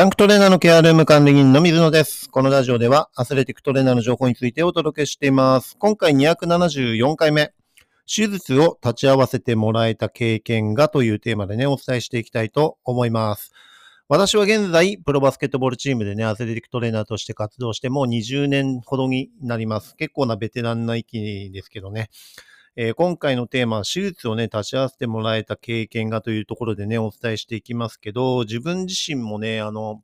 ジャンクトレーナーのケアルーム管理人の水野です。このラジオではアスレティックトレーナーの情報についてお届けしています。今回274回目、手術を立ち会わせてもらえた経験がというテーマでね、お伝えしていきたいと思います。私は現在、プロバスケットボールチームでね、アスレティックトレーナーとして活動してもう20年ほどになります。結構なベテランな域ですけどね。えー今回のテーマは手術をね、立ち会わせてもらえた経験がというところでね、お伝えしていきますけど、自分自身もね、あの、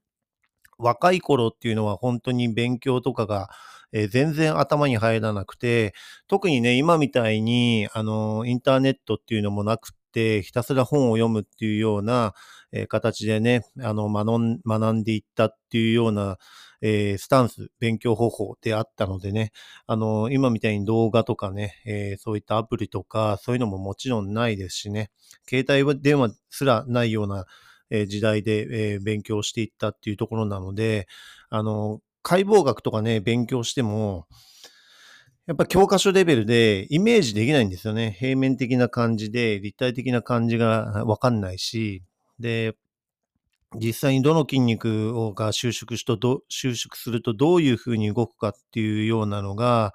若い頃っていうのは本当に勉強とかが、えー全然頭に入らなくて、特にね、今みたいに、あの、インターネットっていうのもなくて、ひたすら本を読むっていうような、え形でね、あの、学ん学んでいったっていうような、えースタンス、勉強方法であったのでね、あの、今みたいに動画とかね、えーそういったアプリとか、そういうのももちろんないですしね、携帯電話すらないような、えー時代で、えー勉強していったっていうところなので、あの、解剖学とかね、勉強しても、やっぱ教科書レベルでイメージできないんですよね。平面的な感じで、立体的な感じがわかんないし、で、実際にどの筋肉をが収縮しとど収縮するとどういうふうに動くかっていうようなのが、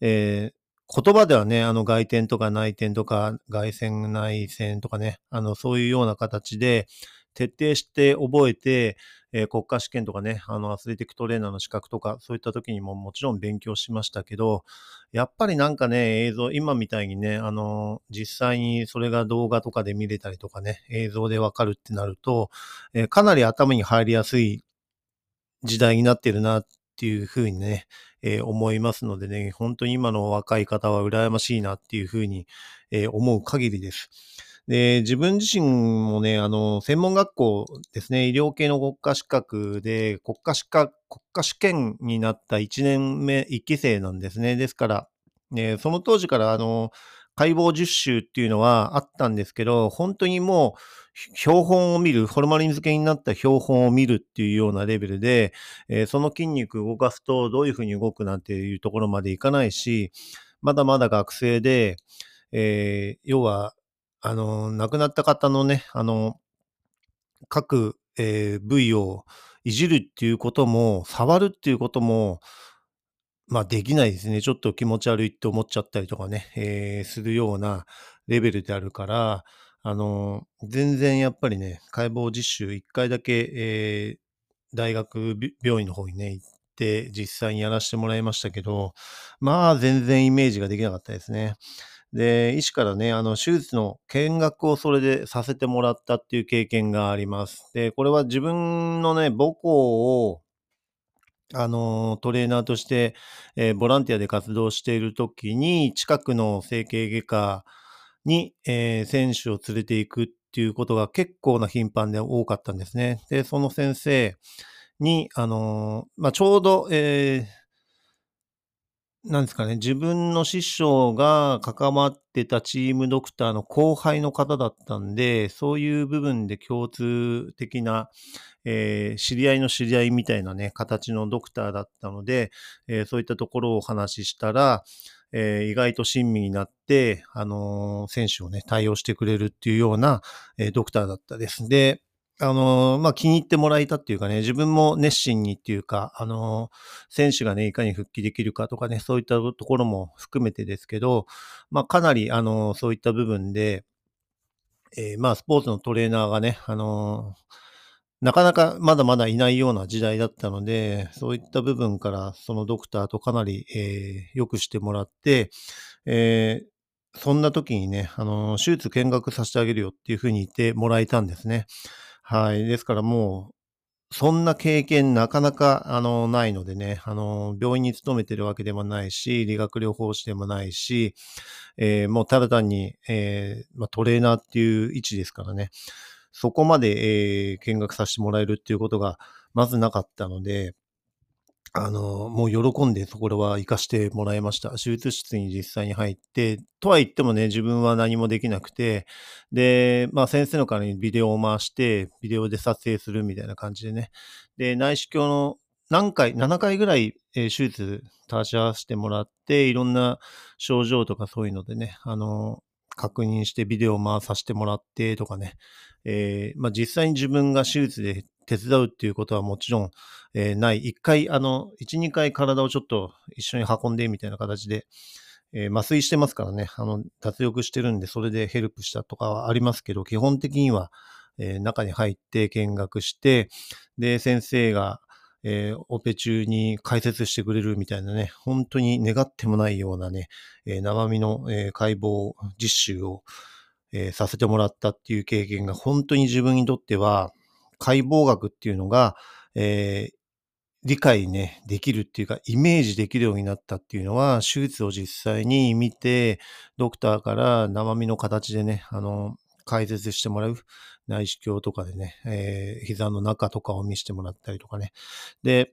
えー言葉ではね、あの外転とか内転とか外旋内旋とかね、あのそういうような形で徹底して覚えて、えー国家試験とかね、あのアスレティックトレーナーの資格とかそういった時にももちろん勉強しましたけど、やっぱりなんかね、映像、今みたいにね、あの、実際にそれが動画とかで見れたりとかね、映像でわかるってなると、えーかなり頭に入りやすい時代になってるなっていうふうにね、えー思いますのでね、本当に今の若い方は羨ましいなっていうふうに、えー思う限りです。で、自分自身もね、あの、専門学校ですね、医療系の国家資格で、国家資格、国家試験になった1年目、1期生なんですね。ですから、ね、その当時から、あの、解剖実習っていうのはあったんですけど、本当にもう、標本を見る、ホルマリン漬けになった標本を見るっていうようなレベルで、えーその筋肉動かすとどういうふうに動くなんていうところまでいかないし、まだまだ学生で、えー要は、あの、亡くなった方のね、あの、各、えー部位をいじるっていうことも、触るっていうことも、まあできないですね。ちょっと気持ち悪いって思っちゃったりとかね、えーするようなレベルであるから、あの、全然やっぱりね、解剖実習一回だけ、えー大学病院の方にね、行って実際にやらせてもらいましたけど、まあ全然イメージができなかったですね。で、医師からね、あの、手術の見学をそれでさせてもらったっていう経験があります。で、これは自分のね、母校を、あの、トレーナーとして、えーボランティアで活動しているときに、近くの整形外科に、えー選手を連れて行くっていうことが結構な頻繁で多かったんですね。で、その先生に、あの、まあ、ちょうど、えーなんですかね、自分の師匠が関わってたチームドクターの後輩の方だったんで、そういう部分で共通的な、えー知り合いの知り合いみたいなね、形のドクターだったので、えーそういったところをお話ししたら、えー意外と親身になって、あの選手をね、対応してくれるっていうような、えードクターだったです。で、あのまあ、気に入ってもらえたっていうかね、自分も熱心にっていうか、あの選手がね、いかに復帰できるかとかね、そういったところも含めてですけど、まあ、かなり、あのそういった部分で、えーまあ、スポーツのトレーナーがね、あのなかなかまだまだいないような時代だったので、そういった部分からそのドクターとかなり、えーよくしてもらって、えーそんな時にね、あの手術見学させてあげるよっていうふうに言ってもらえたんですね。はい。ですからもう、そんな経験なかなか、あの、ないのでね、あの、病院に勤めてるわけでもないし、理学療法士でもないし、えーもうただ単に、えーまあ、トレーナーっていう位置ですからね、そこまで、えー見学させてもらえるっていうことが、まずなかったので、あの、もう喜んでそこらは行かしてもらいました。手術室に実際に入って、とは言ってもね、自分は何もできなくて、で、まあ先生の代わりにビデオを回して、ビデオで撮影するみたいな感じでね。で、内視鏡の何回、7回ぐらい、えー手術立ち会わせてもらって、いろんな症状とかそういうのでね、あの、確認してビデオを回させてもらってとかね、えーまあ実際に自分が手術で手伝うっていうことはもちろん、えー、ない。一回、あの、一、二回体をちょっと一緒に運んでみたいな形で、えー、麻酔してますからね、あの、脱力してるんで、それでヘルプしたとかはありますけど、基本的には、えー、中に入って見学して、で、先生が、えー、オペ中に解説してくれるみたいなね、本当に願ってもないようなね、えー、生身の、えー、解剖実習を、えー、させてもらったっていう経験が本当に自分にとっては、解剖学っていうのが、えー、理解ね、できるっていうか、イメージできるようになったっていうのは、手術を実際に見て、ドクターから生身の形でね、あの、解説してもらう。内視鏡とかでね、えー、膝の中とかを見せてもらったりとかね。で、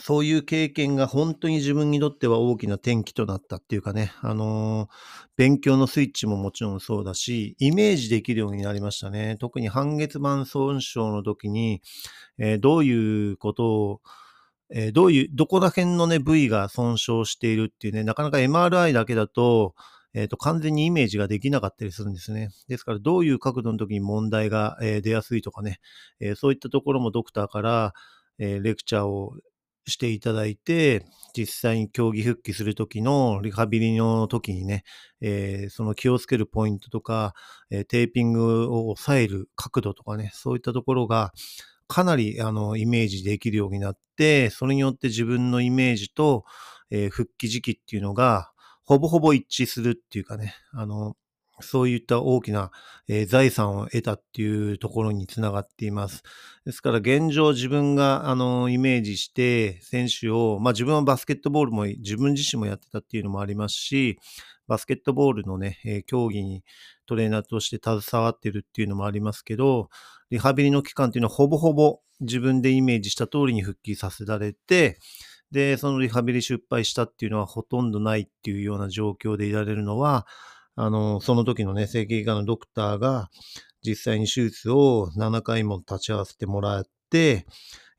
そういう経験が本当に自分にとっては大きな転機となったっていうかね、あのー、勉強のスイッチももちろんそうだし、イメージできるようになりましたね。特に半月板損傷の時に、えー、どういうことを、えー、どういう、どこら辺のね、部位が損傷しているっていうね、なかなか MRI だけだと、えっ、ー、と、完全にイメージができなかったりするんですね。ですから、どういう角度の時に問題が、えー、出やすいとかね、えー、そういったところもドクターから、えレクチャーをしていただいて、実際に競技復帰する時のリハビリの時にね、えその気をつけるポイントとか、えテーピングを抑える角度とかね、そういったところが、かなりあのイメージできるようになって、それによって自分のイメージと、え復帰時期っていうのが、ほぼほぼ一致するっていうかね、あの、そういった大きな、えー、財産を得たっていうところにつながっています。ですから現状自分があのイメージして選手を、まあ自分はバスケットボールも自分自身もやってたっていうのもありますし、バスケットボールのね、えー、競技にトレーナーとして携わってるっていうのもありますけど、リハビリの期間っていうのはほぼほぼ自分でイメージした通りに復帰させられて、で、そのリハビリ失敗したっていうのはほとんどないっていうような状況でいられるのは、あの、その時のね、整形外科のドクターが実際に手術を7回も立ち会わせてもらって、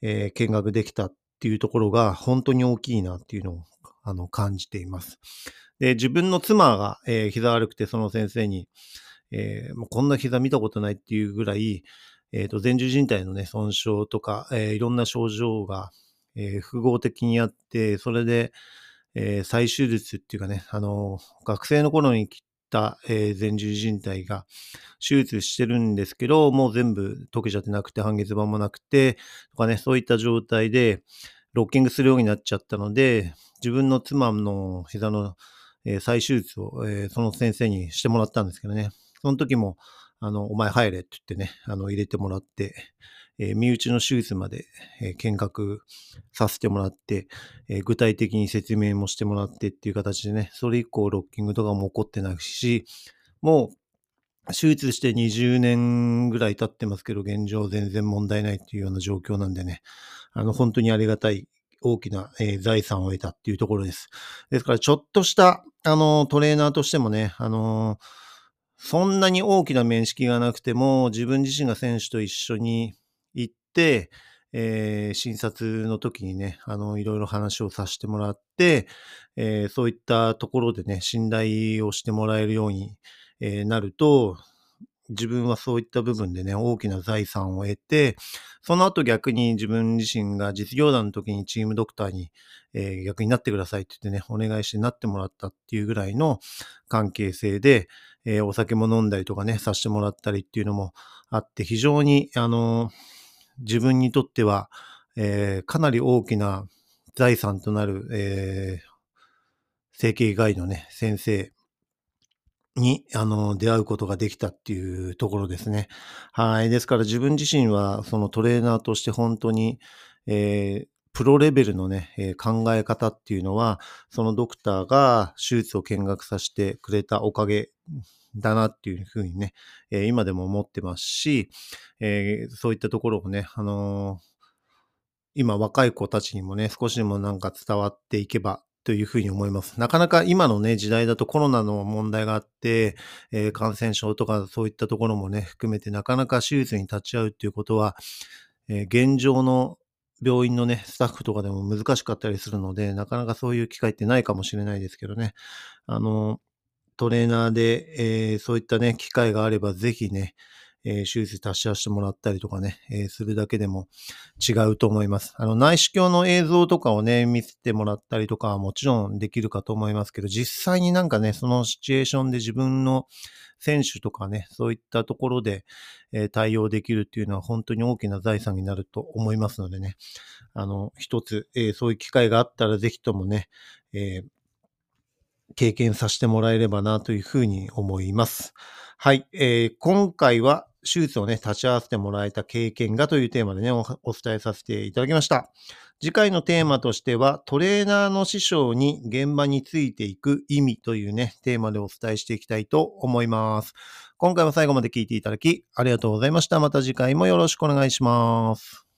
えー、見学できたっていうところが本当に大きいなっていうのをあの感じています。で、自分の妻が、えー、膝悪くてその先生に、えー、もうこんな膝見たことないっていうぐらい、えっ、ー、と、前十靭帯のね、損傷とか、えー、いろんな症状がえー、複合的にやって、それで、えー、再手術っていうかね、あの、学生の頃に切っ、えー、前十字靭帯が手術してるんですけど、もう全部溶けちゃってなくて、半月板もなくて、とかね、そういった状態で、ロッキングするようになっちゃったので、自分の妻の膝の、えー、再手術を、えー、その先生にしてもらったんですけどね、その時も、あの、お前入れって言ってね、あの、入れてもらって、えー、身内の手術まで、えー、見学させてもらって、えー、具体的に説明もしてもらってっていう形でね、それ以降ロッキングとかも起こってないし、もう手術して20年ぐらい経ってますけど、現状全然問題ないっていうような状況なんでね、あの、本当にありがたい大きな、えー、財産を得たっていうところです。ですから、ちょっとした、あの、トレーナーとしてもね、あのそんなに大きな面識がなくても、自分自身が選手と一緒に、えー、診察の時にね、あの、いろいろ話をさせてもらって、えー、そういったところでね、信頼をしてもらえるように、えー、なると、自分はそういった部分でね、大きな財産を得て、その後逆に自分自身が実業団の時にチームドクターに、えー、逆になってくださいって言ってね、お願いしてなってもらったっていうぐらいの関係性で、えー、お酒も飲んだりとかね、させてもらったりっていうのもあって、非常に、あのー自分にとっては、えー、かなり大きな財産となる、えー、整形外のね、先生に、あの、出会うことができたっていうところですね。はい。ですから自分自身は、そのトレーナーとして本当に、えー、プロレベルのね、えー、考え方っていうのは、そのドクターが手術を見学させてくれたおかげだなっていうふうにね、えー、今でも思ってますし、えー、そういったところをね、あのー、今若い子たちにもね、少しでもなんか伝わっていけばというふうに思います。なかなか今のね、時代だとコロナの問題があって、えー、感染症とかそういったところもね、含めてなかなか手術に立ち会うっていうことは、えー、現状の病院のね、スタッフとかでも難しかったりするので、なかなかそういう機会ってないかもしれないですけどね。あの、トレーナーで、えー、そういったね、機会があればぜひね、えー手術足し合わせてもらったりとかね、えーするだけでも違うと思います。あの、内視鏡の映像とかをね、見せてもらったりとかはもちろんできるかと思いますけど、実際になんかね、そのシチュエーションで自分の選手とかね、そういったところで、えー対応できるっていうのは本当に大きな財産になると思いますのでね、あの、一つ、えーそういう機会があったらぜひともね、えー経験させてもらえればなというふうに思います。はい。えー今回は手術をね、立ち会わせてもらえた経験がというテーマでね、おお伝えさせていただきました。次回のテーマとしては、トレーナーの師匠に現場についていく意味というね、テーマでお伝えしていきたいと思います。今回も最後まで聞いていただき、ありがとうございました。また次回もよろしくお願いします。